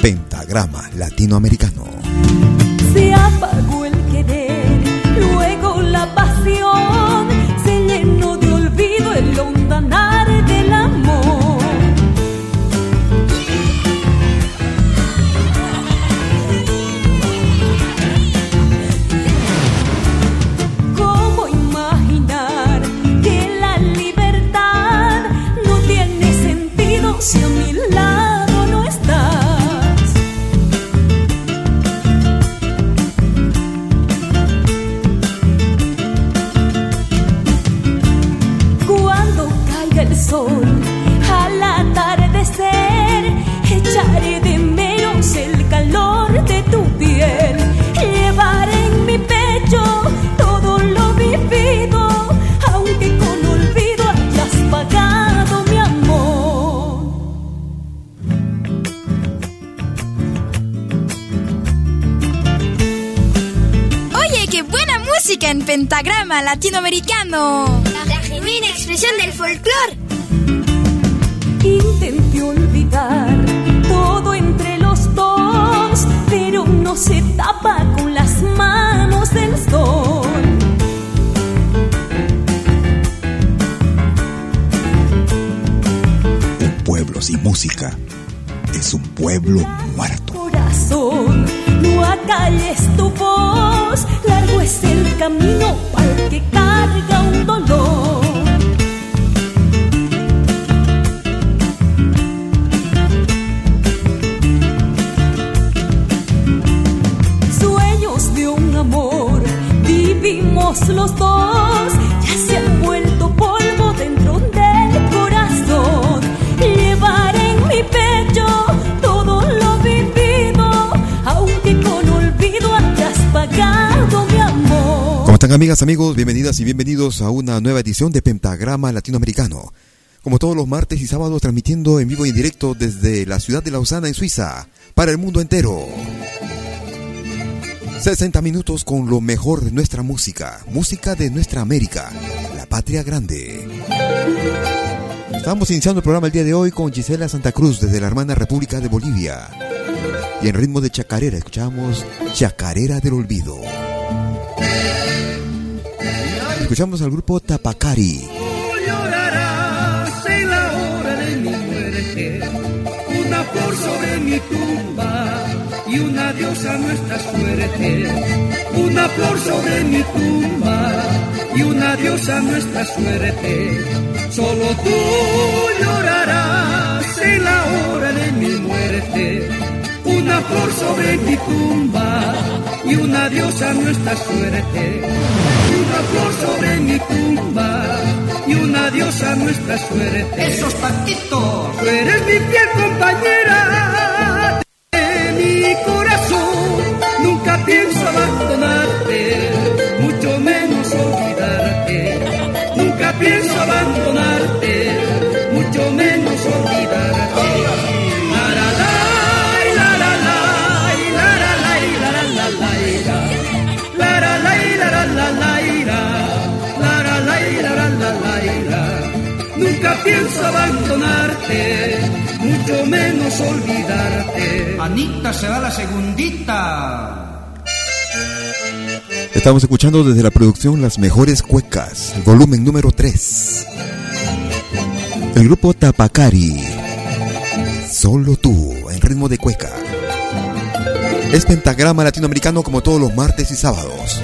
Pentagrama Latinoamericano. Pentagrama latinoamericano. La genuina expresión del folclore. Intenté olvidar todo entre los dos, pero no se tapa con las manos del sol. Un pueblo sin música es un pueblo muerto. Corazón, no acalles tu voz, largo el camino el que carga un dolor. Sueños de un amor, vivimos los dos, amigas, amigos? Bienvenidas y bienvenidos a una nueva edición de Pentagrama Latinoamericano. Como todos los martes y sábados transmitiendo en vivo y en directo desde la ciudad de Lausana en Suiza, para el mundo entero. 60 minutos con lo mejor de nuestra música, música de nuestra América, la patria grande. Estamos iniciando el programa el día de hoy con Gisela Santa Cruz desde la hermana República de Bolivia. Y en ritmo de chacarera escuchamos Chacarera del Olvido. Escuchamos al grupo Tapacari. Una flor sobre mi tumba y un adiós a nuestra suerte. Una flor sobre mi tumba y un adiós a nuestra suerte. Solo tú llorarás en la hora de mi muerte. Una flor sobre mi tumba y un adiós a nuestra suerte. Una flor sobre mi tumba y un adiós a nuestra suerte. Esos patitos. Tú eres mi fiel compañera de mi corazón. Nunca pienso abandonarte, mucho menos olvidarte. Nunca pienso abandonarte, abandonarte, mucho menos olvidarte. Anita se va la segundita. Estamos escuchando desde la producción Las Mejores Cuecas, el volumen número 3. El grupo Tapacari. Solo tú, en ritmo de cueca. Es pentagrama latinoamericano como todos los martes y sábados.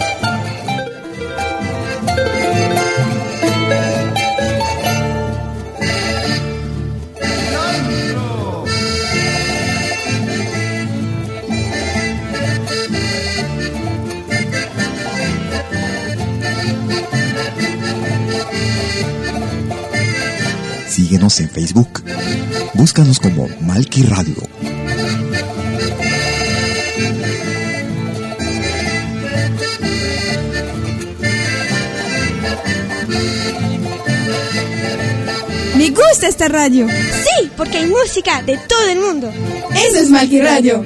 Síguenos en Facebook. Búscanos como Malki Radio. Me gusta esta radio. Sí, porque hay música de todo el mundo. Eso es Malki Radio.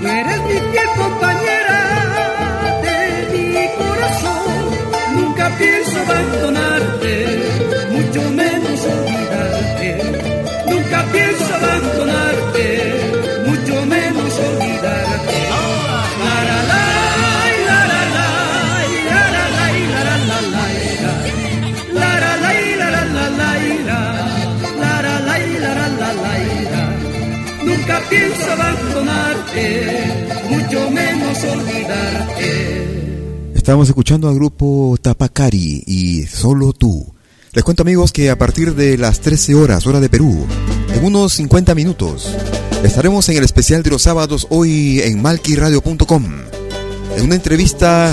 Tú eres mi fiel compañera de mi corazón. Nunca pienso abandonarte, abandonarte, mucho menos olvidarte. Estamos escuchando al grupo Tapacari y Solo tú. Les cuento amigos que a partir de las 13 horas, hora de Perú, en unos 50 minutos, estaremos en el especial de los sábados hoy en malquiradio.com. En una entrevista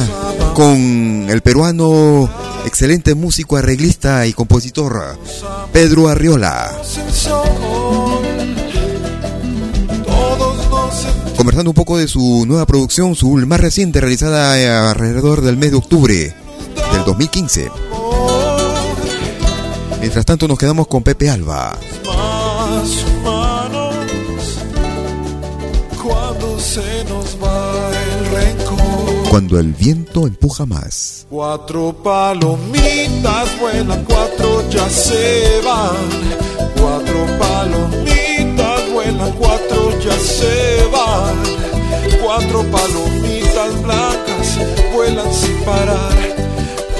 con el peruano, excelente músico, arreglista y compositor, Pedro Arriola. Conversando un poco de su nueva producción, su más reciente, realizada eh, alrededor del mes de octubre del 2015. Mientras tanto nos quedamos con Pepe Alba. Cuando el viento empuja más. Cuatro palomitas vuelan, cuatro ya se van. Cuatro palomitas cuatro ya se van. Cuatro palomitas blancas vuelan sin parar.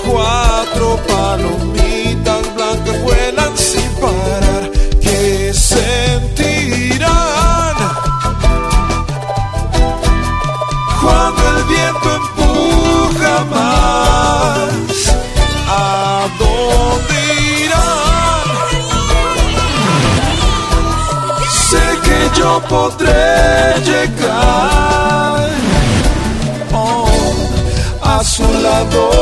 Cuatro palomitas blancas vuelan sin parar. ¿Qué sentirán? Podré llegar oh, a su lado.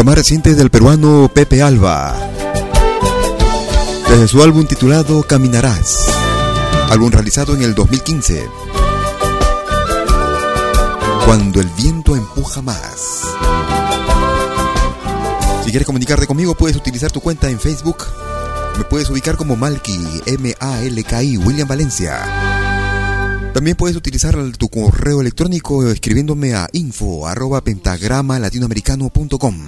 Lo más reciente del peruano Pepe Alba. Desde su álbum titulado Caminarás. Álbum realizado en el 2015. Cuando el viento empuja más. Si quieres comunicarte conmigo, puedes utilizar tu cuenta en Facebook. Me puedes ubicar como Malki, M-A-L-K-I, William Valencia. También puedes utilizar tu correo electrónico escribiéndome a info arroba pentagrama latinoamericano.com.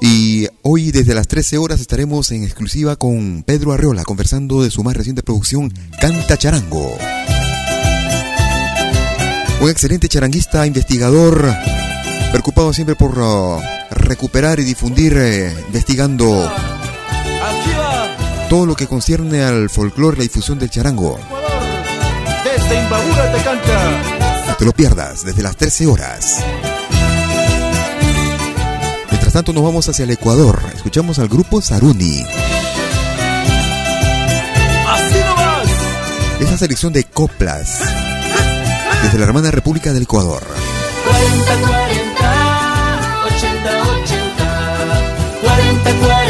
Y hoy desde las 13 horas estaremos en exclusiva con Pedro Arreola conversando de su más reciente producción Canta Charango. Un excelente charanguista, investigador, preocupado siempre por ah, recuperar y difundir, eh, investigando todo lo que concierne al folclore, la difusión del charango. desde Imbabura te canta. No te lo pierdas desde las 13 horas. Mientras tanto nos vamos hacia el Ecuador. Escuchamos al grupo Saruni. Así nomás. Esa selección de coplas desde la hermana República del Ecuador. 40, 40, 80, 80, 40, 40.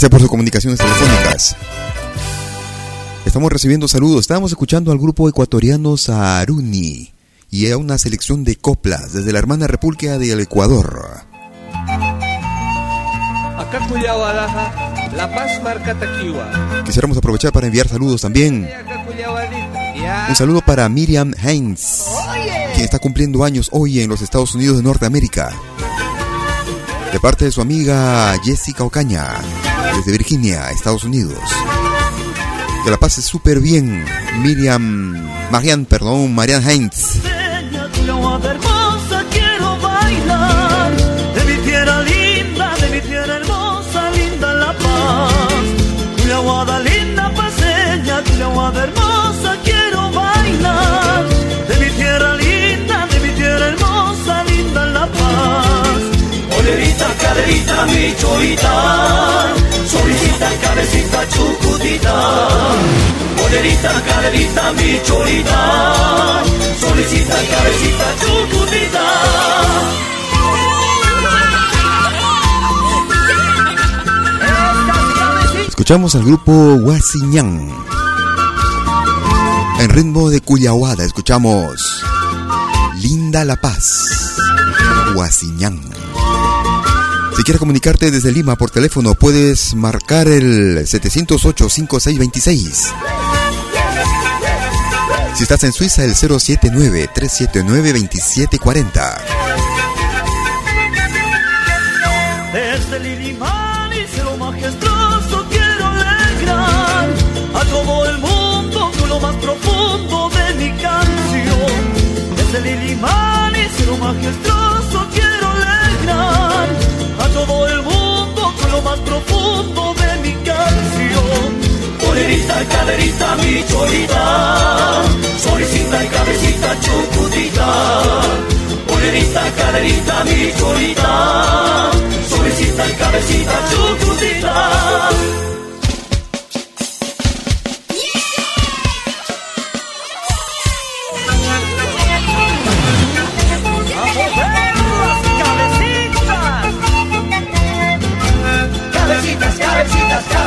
Gracias por sus comunicaciones telefónicas. Estamos recibiendo saludos. Estábamos escuchando al grupo ecuatoriano Saruni y a una selección de coplas desde la hermana República del Ecuador. Acá La Paz marca Quisiéramos aprovechar para enviar saludos también. Un saludo para Miriam Heinz, quien está cumpliendo años hoy en los Estados Unidos de Norteamérica. De parte de su amiga Jessica Ocaña, desde Virginia, Estados Unidos. Que la pase súper bien, Miriam, Marian, perdón, Marian Heinz. quiero bailar Olerita, caderita, mi cholita Solicita, cabecita, chucutita. Molerita, caderita, mi cholita. Solicita, cabecita, chucutita. Escuchamos al grupo Guasiñán. En ritmo de Cuyahuada escuchamos Linda La Paz. Guasiñán. Si quieres comunicarte desde Lima por teléfono, puedes marcar el 708-5626. Si estás en Suiza, el 079-379-2740. Desde Lilimán y lo majestuoso quiero alegrar a todo el mundo con lo más profundo de mi canción. Desde Lilimán y lo majestuoso Polerita, caderita, mi cholita, solicita y cabecita chucutita. Polerita, caderita, mi cholita, solicita y cabecita chucutita.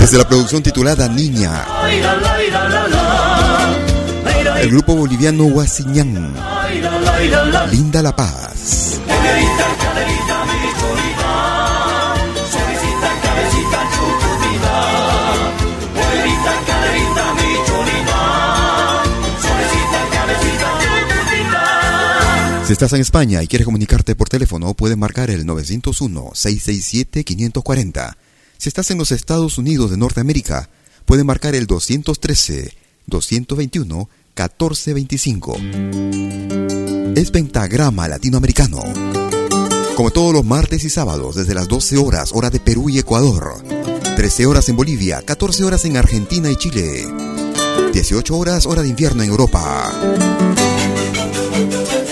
Desde la producción titulada Niña, el grupo boliviano Guasiñán, Linda La Paz. Si estás en España y quieres comunicarte por teléfono, puedes marcar el 901-667-540 si estás en los Estados Unidos de Norteamérica, puede marcar el 213-221-1425. Es Pentagrama Latinoamericano. Como todos los martes y sábados, desde las 12 horas, hora de Perú y Ecuador. 13 horas en Bolivia, 14 horas en Argentina y Chile. 18 horas, hora de invierno en Europa.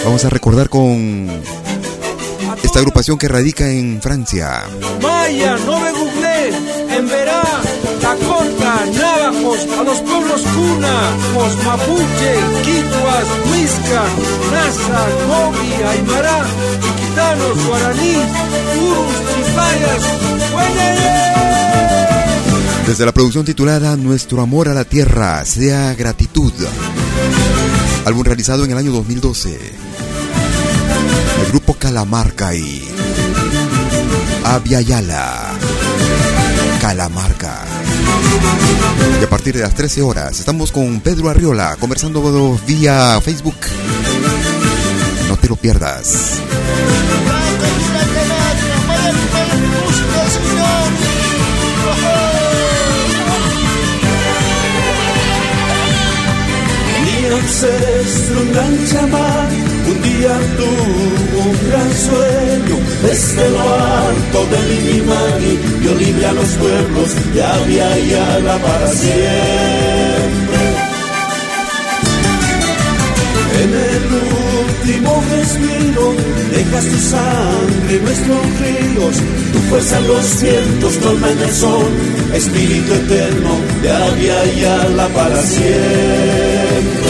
Vamos a recordar con esta agrupación que radica en Francia. Maya, no me Verá, Tacorta, Navajos, a los pueblos Cuna, Los Mapuche, Quituas, Huizca, Nasa, Gobi, Aymara, Chiquitanos, Guaraní, Urus, Chipayas, Desde la producción titulada Nuestro amor a la tierra sea gratitud. Álbum realizado en el año 2012. El grupo Calamarca y Aviala. Calamarca. Y a partir de las 13 horas estamos con Pedro Arriola conversando vía Facebook. No te lo pierdas. ancestro, un día tuvo un gran sueño. Desde lo alto del Inimani dio libre a los pueblos de Abya y Ala para siempre. En el último respiro dejas tu sangre en nuestros ríos, tu fuerza en los vientos, colma en el sol, espíritu eterno de Abya y Ala para siempre.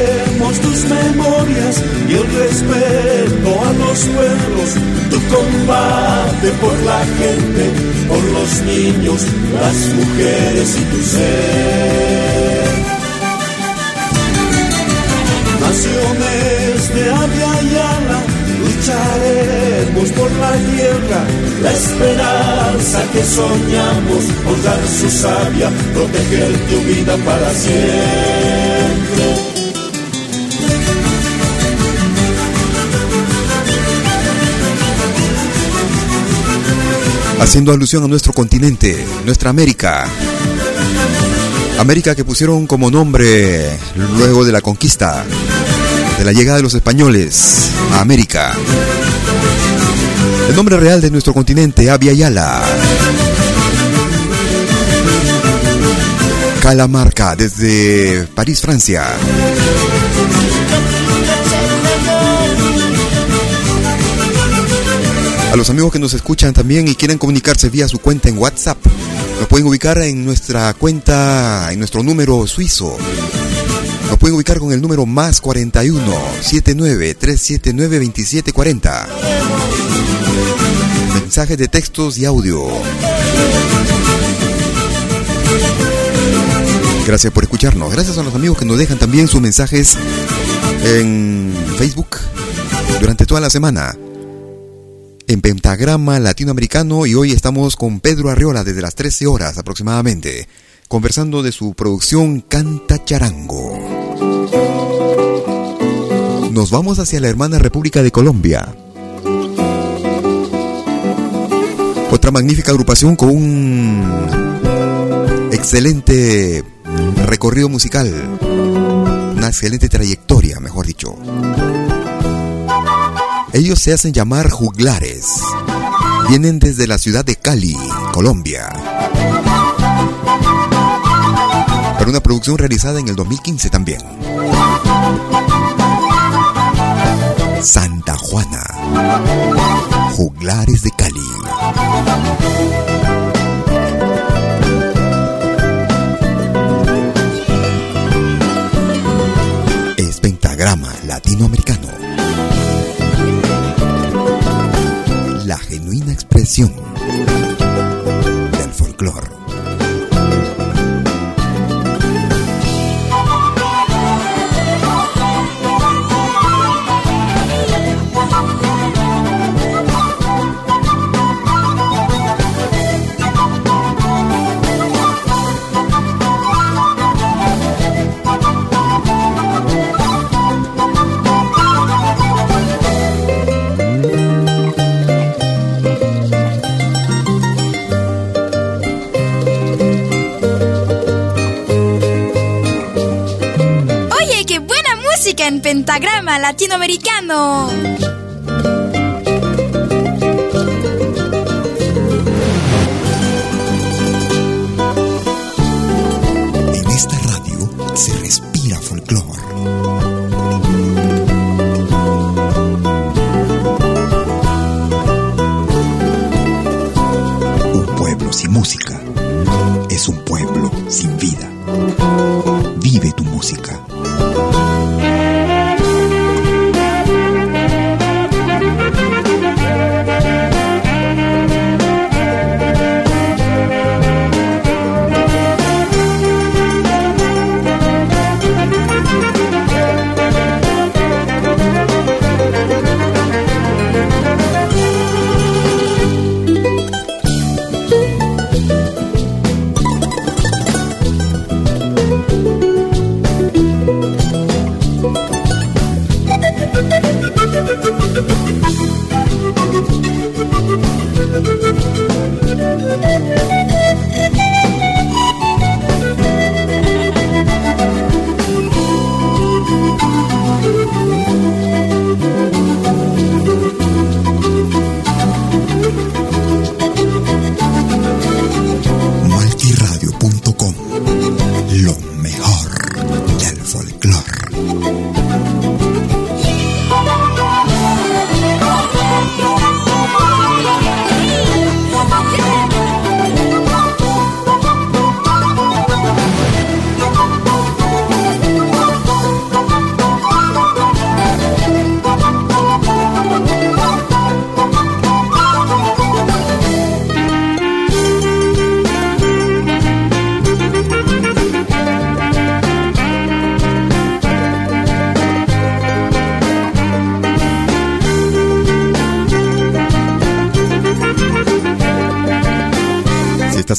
Tus memorias y el respeto a los pueblos, tu combate por la gente, por los niños, las mujeres y tu ser. Naciones de Abya y Ala, lucharemos por la tierra, la esperanza que soñamos, honrar su sabia, proteger tu vida para siempre. Haciendo alusión a nuestro continente, nuestra América. América que pusieron como nombre luego de la conquista, de la llegada de los españoles a América. El nombre real de nuestro continente, Abya Yala. Calamarca, desde París, Francia. A los amigos que nos escuchan también y quieren comunicarse vía su cuenta en WhatsApp, nos pueden ubicar en nuestra cuenta, en nuestro número suizo. Nos pueden ubicar con el número más 41 79 379 2740. Mensajes de textos y audio. Gracias por escucharnos. Gracias a los amigos que nos dejan también sus mensajes en Facebook durante toda la semana en Pentagrama Latinoamericano y hoy estamos con Pedro Arriola desde las 13 horas aproximadamente, conversando de su producción Canta Charango. Nos vamos hacia la hermana República de Colombia. Otra magnífica agrupación con un excelente recorrido musical, una excelente trayectoria, mejor dicho. Ellos se hacen llamar juglares. Vienen desde la ciudad de Cali, Colombia. Para una producción realizada en el 2015 también. Santa Juana. Juglares de Cali. Latinoamericano. En esta radio se respira folclore. Un pueblo sin música es un pueblo sin vida. Vive tu música.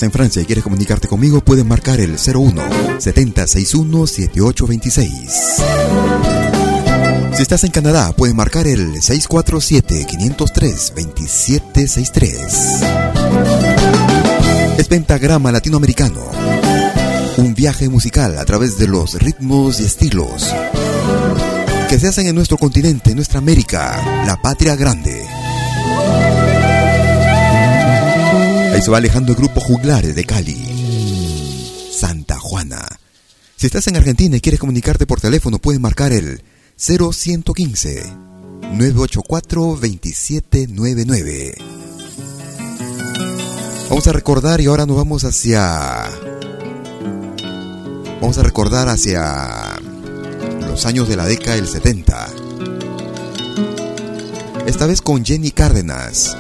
En Francia y quieres comunicarte conmigo, puedes marcar el 01 7061 7826. Si estás en Canadá, puedes marcar el 647 503 2763. Es Pentagrama Latinoamericano. Un viaje musical a través de los ritmos y estilos que se hacen en nuestro continente, en nuestra América, la patria grande. Se va alejando el grupo Juglares de Cali. Santa Juana. Si estás en Argentina y quieres comunicarte por teléfono, puedes marcar el 0115 984 2799. Vamos a recordar y ahora nos vamos hacia. Vamos a recordar hacia los años de la década del 70. Esta vez con Jenny Cárdenas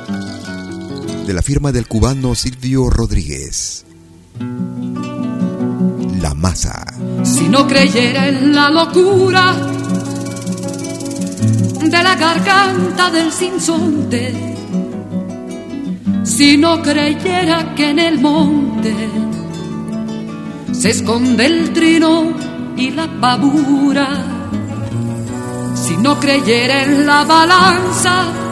de la firma del cubano Silvio Rodríguez. La masa. Si no creyera en la locura de la garganta del sinsonte, si no creyera que en el monte se esconde el trino y la pavura, si no creyera en la balanza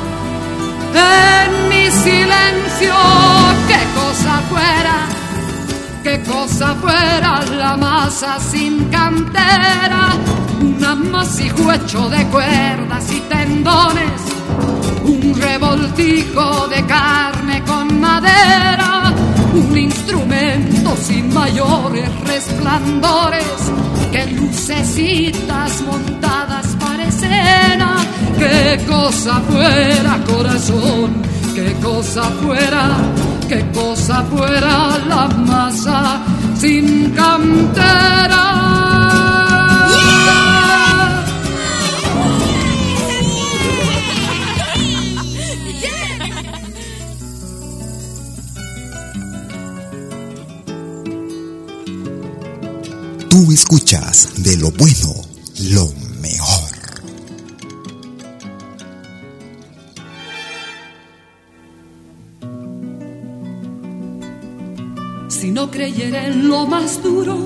en mi silencio, qué cosa fuera, qué cosa fuera la masa sin cantera, un amasijo hecho de cuerdas y tendones, un revoltijo de carne con madera, un instrumento sin mayores resplandores, que lucecitas montadas escena qué cosa fuera corazón, qué cosa fuera, qué cosa fuera la masa sin cantera. Tú escuchas de lo bueno, lo mejor. No creyera en lo más duro,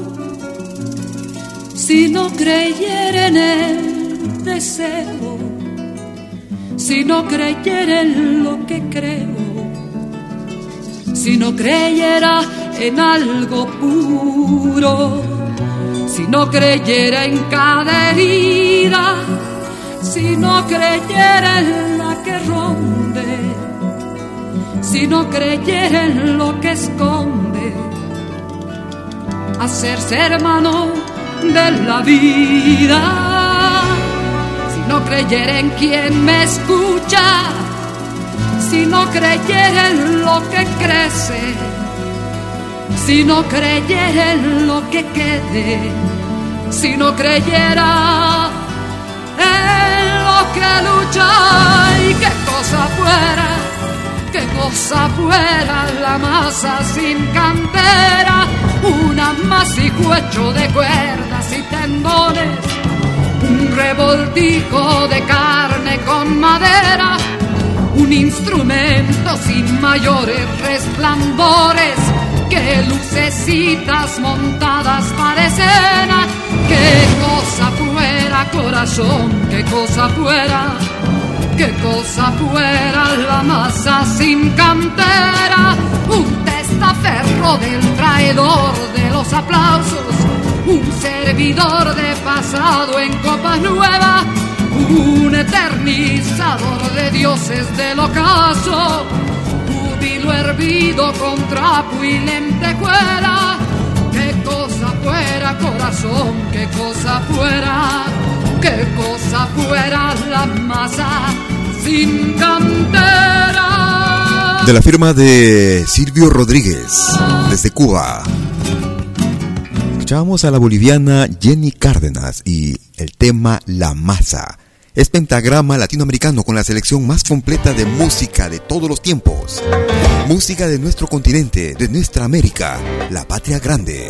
si no creyera en el deseo, si no creyera en lo que creo, si no creyera en algo puro, si no creyera en cada herida, si no creyera en la que ronde, si no creyera en lo que esconde hacerse hermano de la vida. Si no creyera en quien me escucha, si no creyera en lo que crece, si no creyera en lo que quede, si no creyera en lo que lucha y qué cosa fuera, qué cosa fuera la masa sin cantera un amasijo hecho de cuerdas y tendones, un revoltijo de carne con madera, un instrumento sin mayores resplandores, que lucecitas montadas para escena, qué cosa fuera corazón, qué cosa fuera, qué cosa fuera la masa sin cantera, un testaferro del traidor de los aplausos, un servidor de pasado en copas nuevas, un eternizador de dioses del ocaso, júbilo hervido con trapo y fuera corazón, qué cosa fuera, qué cosa fuera la masa sin cantera. De la firma de Silvio Rodríguez, desde Cuba. Escuchábamos a la boliviana Jenny Cárdenas y el tema La Masa. Es pentagrama latinoamericano con la selección más completa de música de todos los tiempos. Música de nuestro continente, de nuestra América, la patria grande.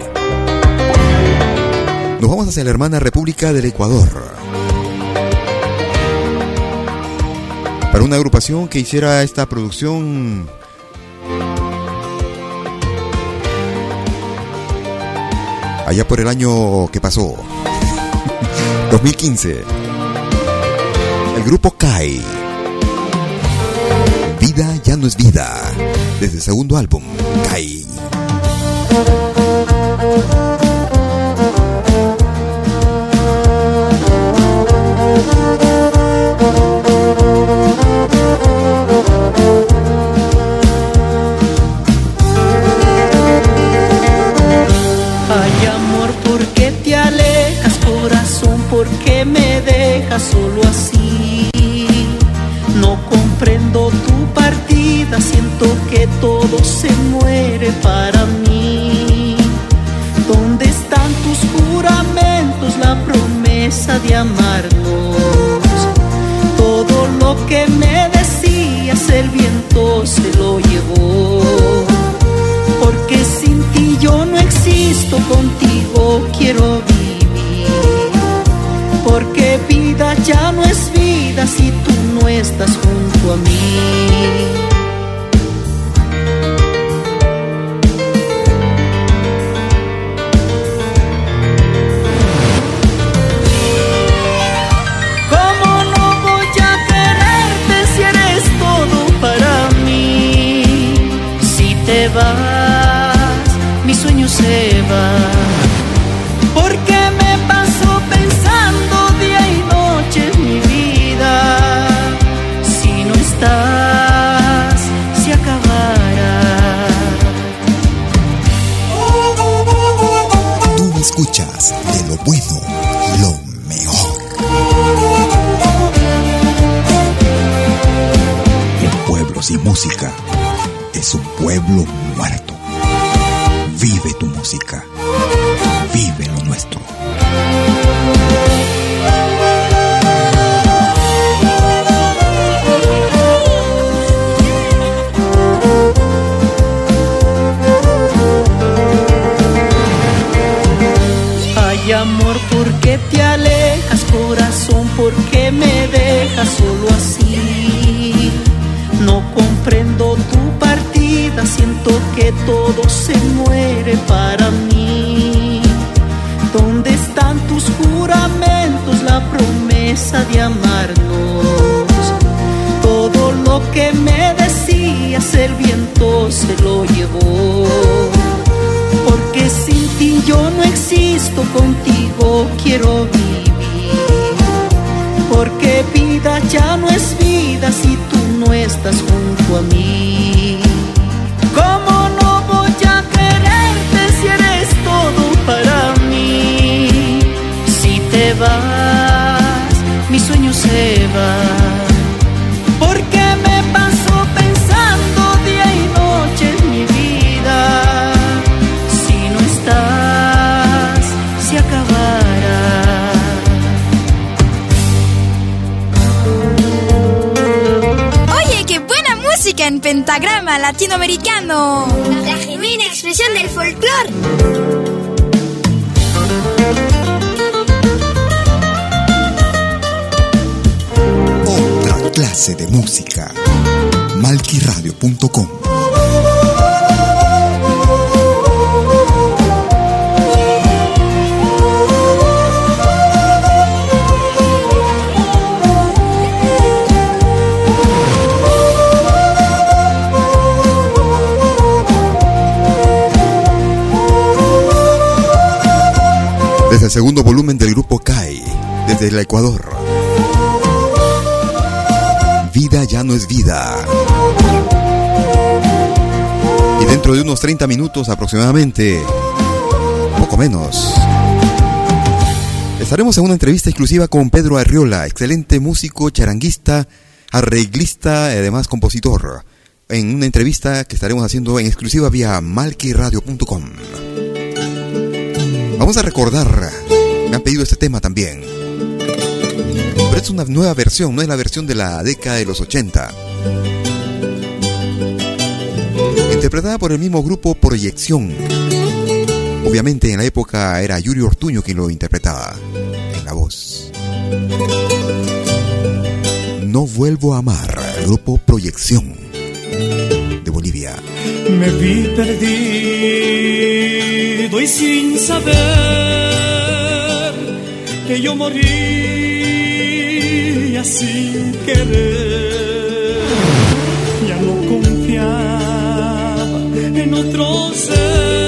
Nos vamos hacia la hermana República del Ecuador. Para una agrupación que hiciera esta producción allá por el año que pasó, 2015. El grupo CAI. Vida ya no es vida. Desde el segundo álbum, CAI. Ay amor, ¿por qué te alejas, corazón? ¿Por qué me dejas solo así? No comprendo tu partida, siento que todo se muere para mí. ¿Dónde están tus juramentos, la promesa de amarnos? Todo lo que me decías, el viento se lo llevó. Porque sin ti yo no contigo quiero vivir. Porque vida ya no es vida si tú no estás junto a mí. Pentagrama latinoamericano. La genuina expresión del folclore. Otra clase de música. Malquiradio.com segundo volumen del grupo CAI, desde el Ecuador. Vida ya no es vida. Y dentro de unos 30 minutos aproximadamente, poco menos, estaremos en una entrevista exclusiva con Pedro Arriola, excelente músico, charanguista, arreglista y además compositor. En una entrevista que estaremos haciendo en exclusiva vía malquiradio.com. Vamos a recordar, me han pedido este tema también. Pero es una nueva versión, no es la versión de la década de los 80. Interpretada por el mismo grupo Proyección. Obviamente en la época era Yuri Ortuño quien lo interpretaba en la voz. No vuelvo a amar, grupo Proyección de Bolivia. Me vi perdido y sin saber que yo moría sin querer. Ya no confiaba en otro ser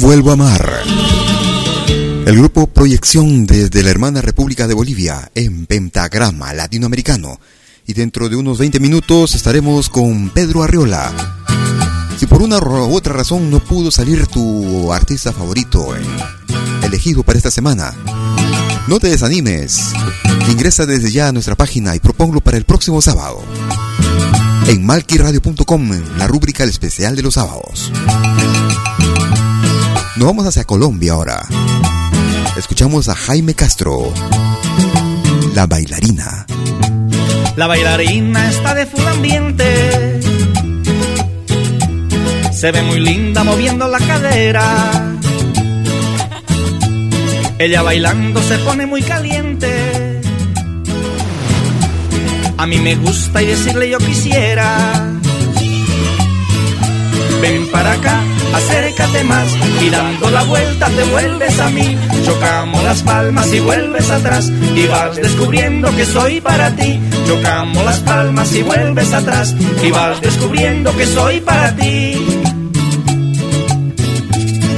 vuelvo a amar. El grupo Proyección desde la hermana República de Bolivia en pentagrama latinoamericano. Y dentro de unos 20 minutos estaremos con Pedro Arriola. Si por una u otra razón no pudo salir tu artista favorito elegido para esta semana, no te desanimes. Ingresa desde ya a nuestra página y proponlo para el próximo sábado. En malquiradio.com, la rúbrica especial de los sábados. Nos vamos hacia Colombia ahora. Escuchamos a Jaime Castro, la bailarina. La bailarina está de full ambiente se ve muy linda moviendo la cadera. Ella bailando se pone muy caliente. A mí me gusta y decirle yo quisiera. Ven para acá, acércate más y dando la vuelta te vuelves a mí. Chocamos las palmas y vuelves atrás y vas descubriendo que soy para ti. Chocamos las palmas y vuelves atrás y vas descubriendo que soy para ti.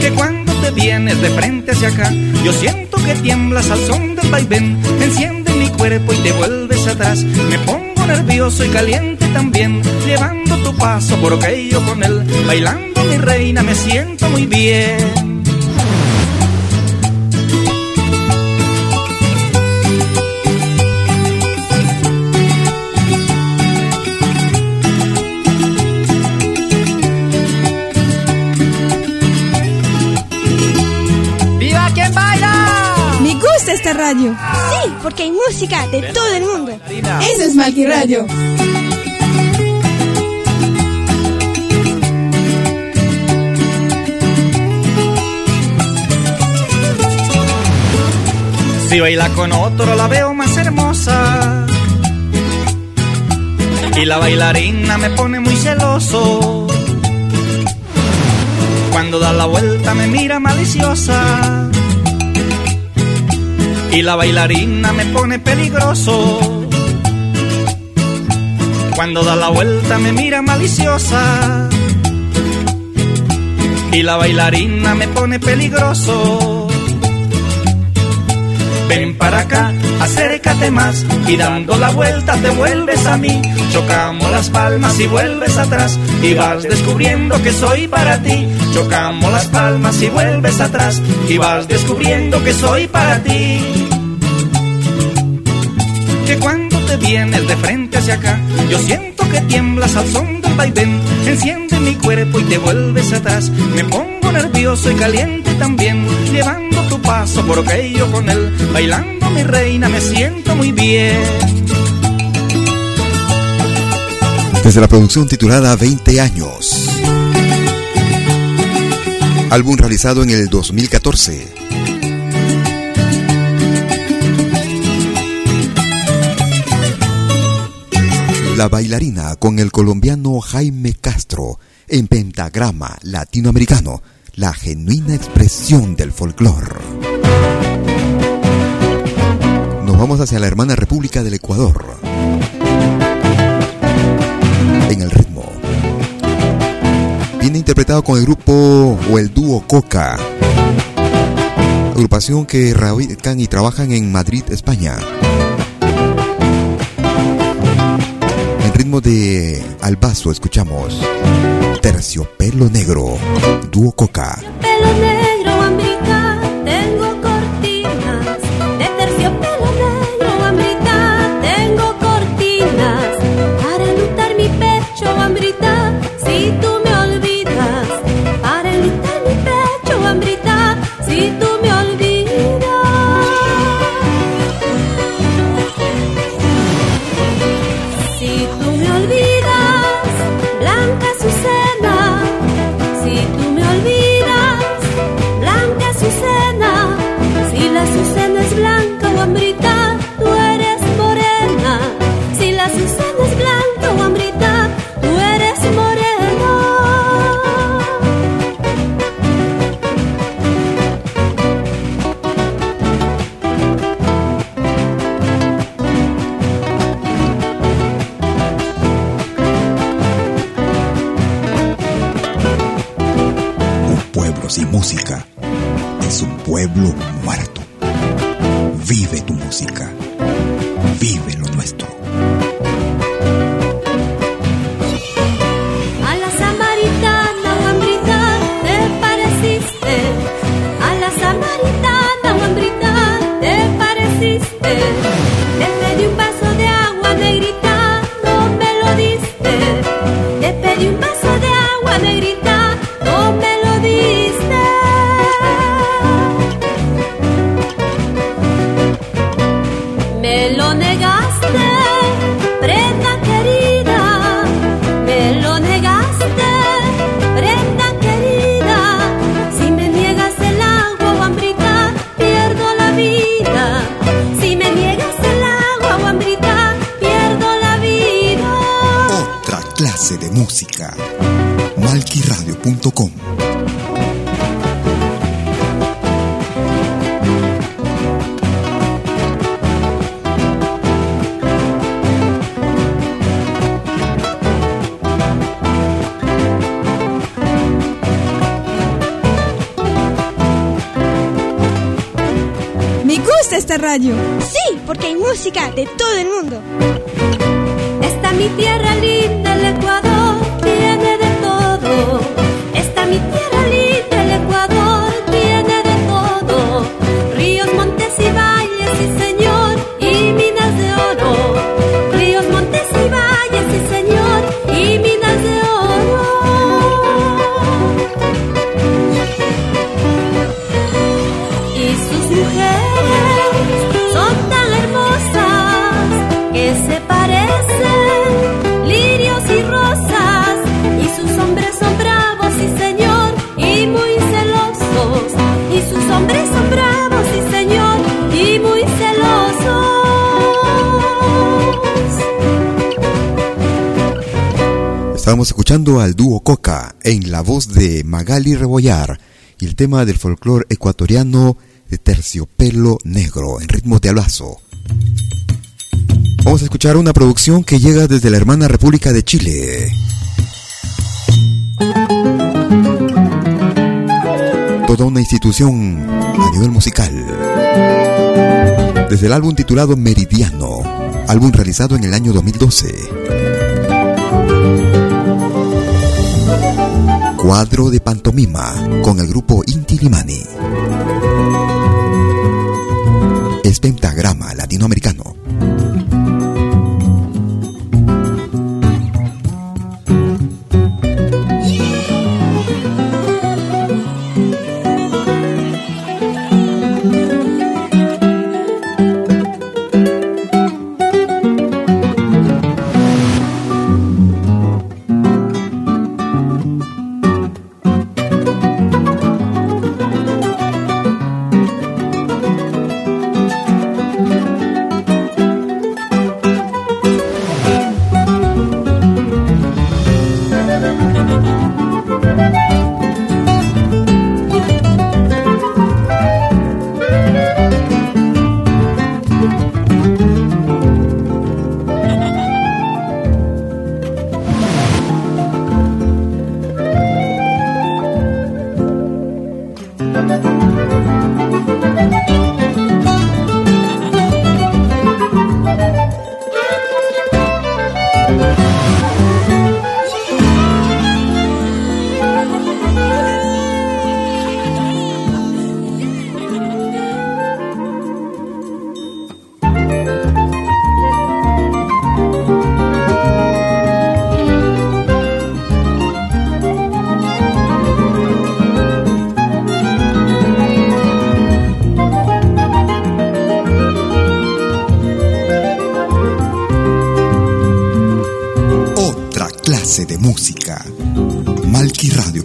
Que cuando te vienes de frente hacia acá, yo siento que tiemblas al son del vaivén. Enciende mi cuerpo y te vuelves atrás. Me pongo nervioso y caliente también, llevando tu paso por aquello con él. Bailando mi reina me siento muy bien. ¡Viva quien baila! Me gusta esta radio. Sí, porque hay música de todo el mundo. Eso es Malqui Radio. Si baila con otro la veo más hermosa. Y la bailarina me pone muy celoso. Cuando da la vuelta me mira maliciosa. Y la bailarina me pone peligroso. Cuando da la vuelta me mira maliciosa. Y la bailarina me pone peligroso. Ven para acá, acércate más y dando la vuelta te vuelves a mí. Chocamos las palmas y vuelves atrás y vas descubriendo que soy para ti. Chocamos las palmas y vuelves atrás y vas descubriendo que soy para ti. Que cuando te vienes de frente hacia acá, yo siento que tiemblas al son del vaivén. Enciende mi cuerpo y te vuelves atrás. Me pongo nervioso y caliente también, llevando tu paso por aquello con él. Bailando mi reina me siento muy bien. Desde la producción titulada 20 años. Álbum realizado en el 2014. La bailarina con el colombiano Jaime Castro en pentagrama latinoamericano, la genuina expresión del folclore. Nos vamos hacia la hermana República del Ecuador. En el ritmo. Viene interpretado con el grupo o el dúo Coca. Agrupación que radican y trabajan en Madrid, España. En ritmo de Albazo escuchamos Terciopelo Negro, dúo Coca. En la voz de Magali Rebollar y el tema del folclore ecuatoriano de terciopelo negro en ritmo de alazo. Vamos a escuchar una producción que llega desde la hermana República de Chile. Toda una institución a nivel musical. Desde el álbum titulado Meridiano, álbum realizado en el año 2012. Cuadro de pantomima con el grupo Inti Limani. Es pentagrama latinoamericano.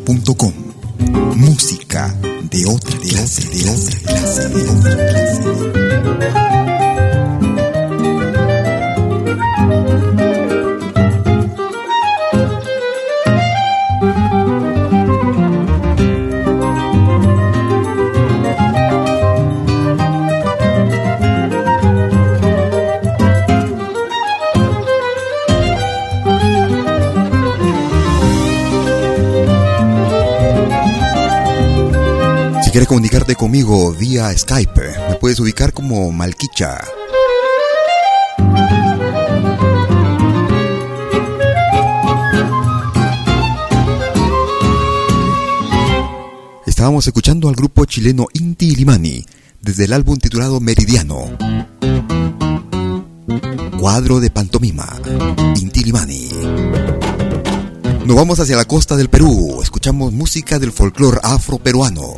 Malquiradio.com. Música conmigo vía Skype, me puedes ubicar como Malquicha. Estábamos escuchando al grupo chileno Inti Limani desde el álbum titulado Meridiano. Cuadro de pantomima. Inti Limani. Nos vamos hacia la costa del Perú. Escuchamos música del folclore afroperuano.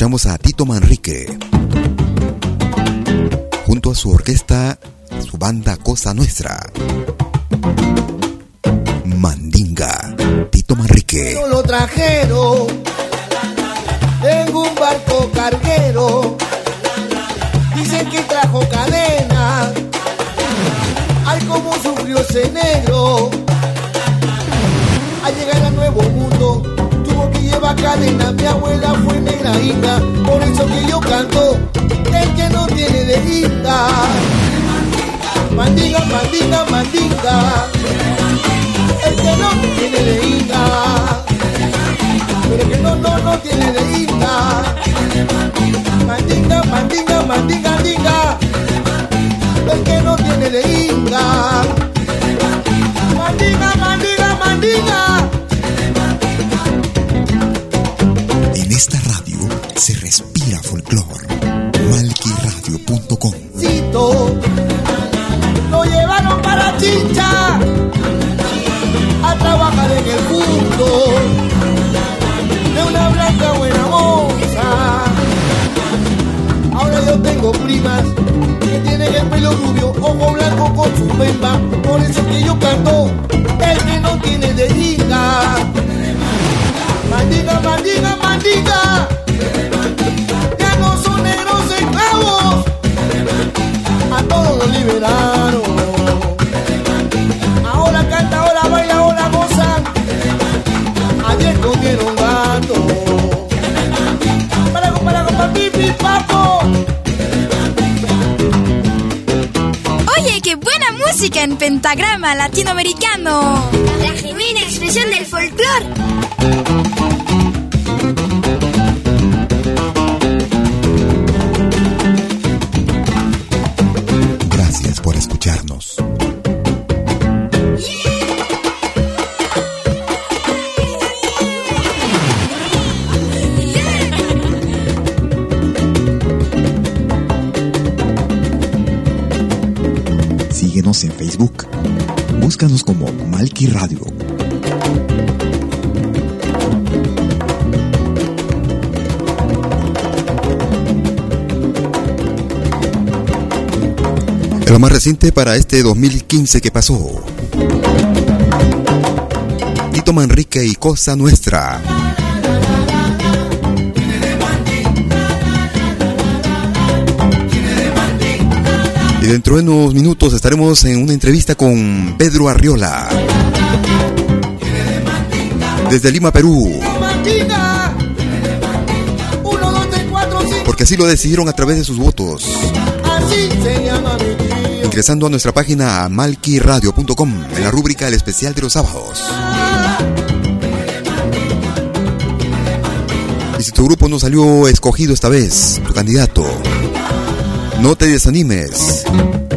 Escuchamos a Tito Manrique. Junto a su orquesta, su banda Cosa Nuestra. Mandinga. Tito Manrique. No lo trajeron en un barco carguero. Dicen que trajo cadena. Ay, como sufrió ese negro. Cadena. Mi abuela fue negra hija, por eso que yo canto, el que no tiene de hija. Mandinga, mandinga, mandinga. El que no tiene de hija. Pero que no, no, no tiene de hija. Mandinga, mandinga, mandinga, mandinga. El que no tiene de hija. Mandinga, mandinga, mandinga. Esta radio se respira folclor. Malquiradio.com lo llevaron para Chincha a trabajar en el mundo de una blanca buena moza. Ahora yo tengo primas que tienen el pelo rubio, ojo blanco con su bemba, por eso que yo canto el que no tiene de hija. Mandiga, mandiga, mandiga. Ya no son negros esclavos. A todos los liberaron. Ahora canta, ahora baila, ahora gozan. Ayer comieron gato. Para para para pipi papo. Oye, qué buena música en pentagrama latinoamericano. La genuina expresión del folclore. En Facebook. Búscanos como Malki Radio. Lo más reciente para este 2015 que pasó. Tito Manrique y Cosa Nuestra. Dentro de unos minutos estaremos en una entrevista con Pedro Arriola. Desde Lima, Perú. Porque así lo decidieron a través de sus votos. Ingresando a nuestra página malquiradio.com en la rúbrica El especial de los sábados. Y si tu grupo no salió escogido esta vez, tu candidato, no te desanimes.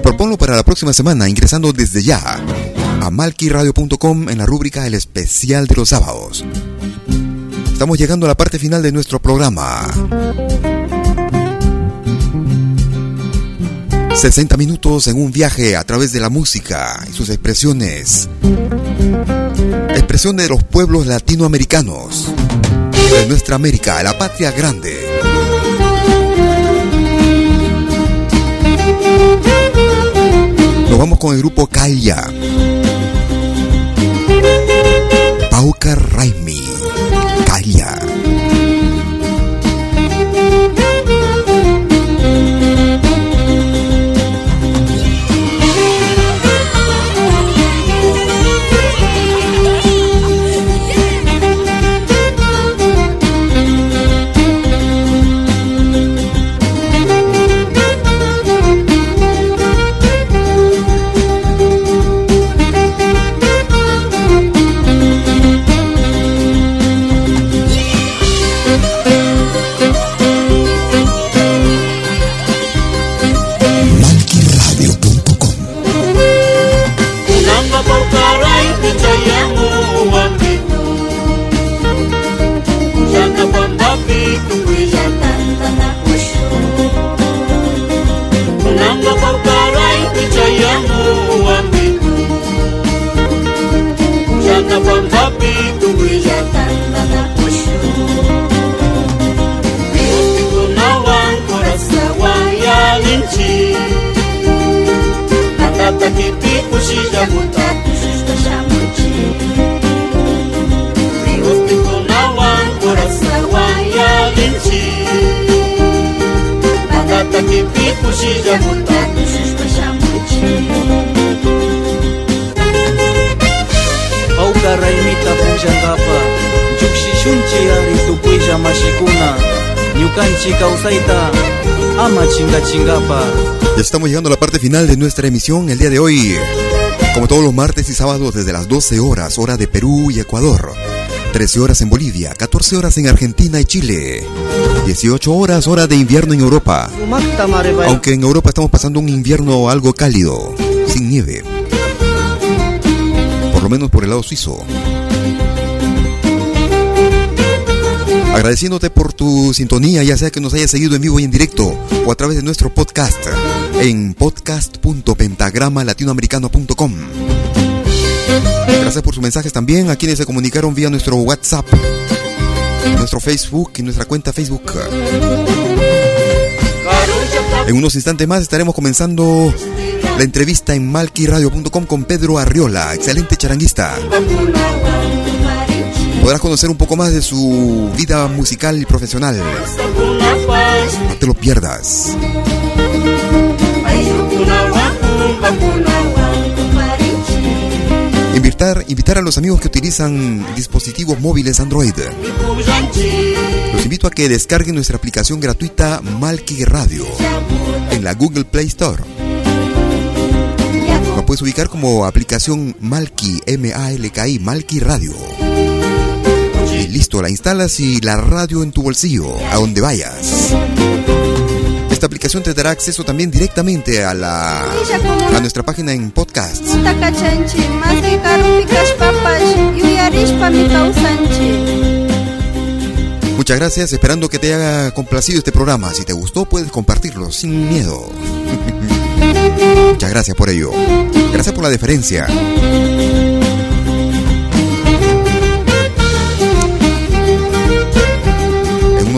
Proponlo para la próxima semana ingresando desde ya a malquiradio.com en la rúbrica El especial de los sábados. Estamos llegando a la parte final de nuestro programa. 60 minutos en un viaje a través de la música y sus expresiones. Expresión de los pueblos latinoamericanos. De nuestra América, la patria grande. Nos vamos con el grupo Calla. Pauca chinga chingapa Ya estamos llegando a la parte final de nuestra emisión el día de hoy. Como todos los martes y sábados desde las 12 horas, hora de Perú y Ecuador. 13 horas en Bolivia, 14 horas en Argentina y Chile. 18 horas, hora de invierno en Europa. Aunque en Europa estamos pasando un invierno algo cálido, sin nieve. Por lo menos por el lado suizo. Agradeciéndote por tu sintonía, ya sea que nos hayas seguido en vivo y en directo o a través de nuestro podcast en podcast.pentagramalatinoamericano.com. Gracias por sus mensajes también a quienes se comunicaron vía nuestro WhatsApp, nuestro Facebook y nuestra cuenta Facebook. En unos instantes más estaremos comenzando la entrevista en malquiradio.com con Pedro Arriola, excelente charanguista. Podrás conocer un poco más de su vida musical y profesional. No te lo pierdas. Invitar, invitar a los amigos que utilizan dispositivos móviles Android. Los invito a que descarguen nuestra aplicación gratuita Malki Radio en la Google Play Store. Lo puedes ubicar como aplicación Malki, M-A-L-K-I, Malki Radio. Listo, la instalas y la radio en tu bolsillo, a donde vayas. Esta aplicación te dará acceso también directamente a la a nuestra página en podcast. Muchas gracias, esperando que te haya complacido este programa. Si te gustó, puedes compartirlo sin miedo. Muchas gracias por ello. Gracias por la deferencia.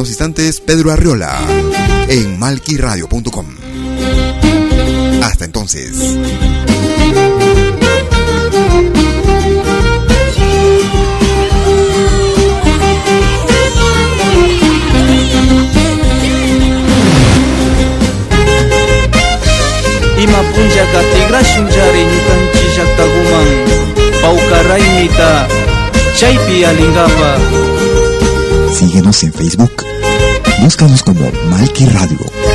Unos instantes, Pedro Arriola en malquiradio.com. Hasta entonces. ima punllaka tigrashunllari ñukanchi llaqtakuman pawkaraymita chaypi alingapa Síguenos en Facebook. Búscanos como Malki Radio.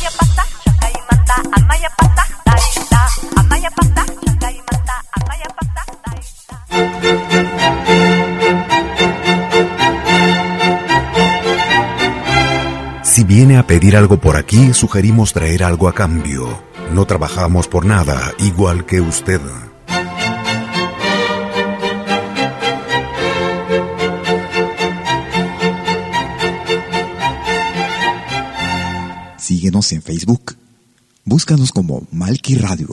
Viene a pedir algo por aquí, sugerimos traer algo a cambio. No trabajamos por nada, igual que usted. Síguenos en Facebook. Búscanos como Malki Radio.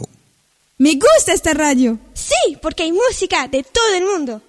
Me gusta esta radio. Sí, porque hay música de todo el mundo.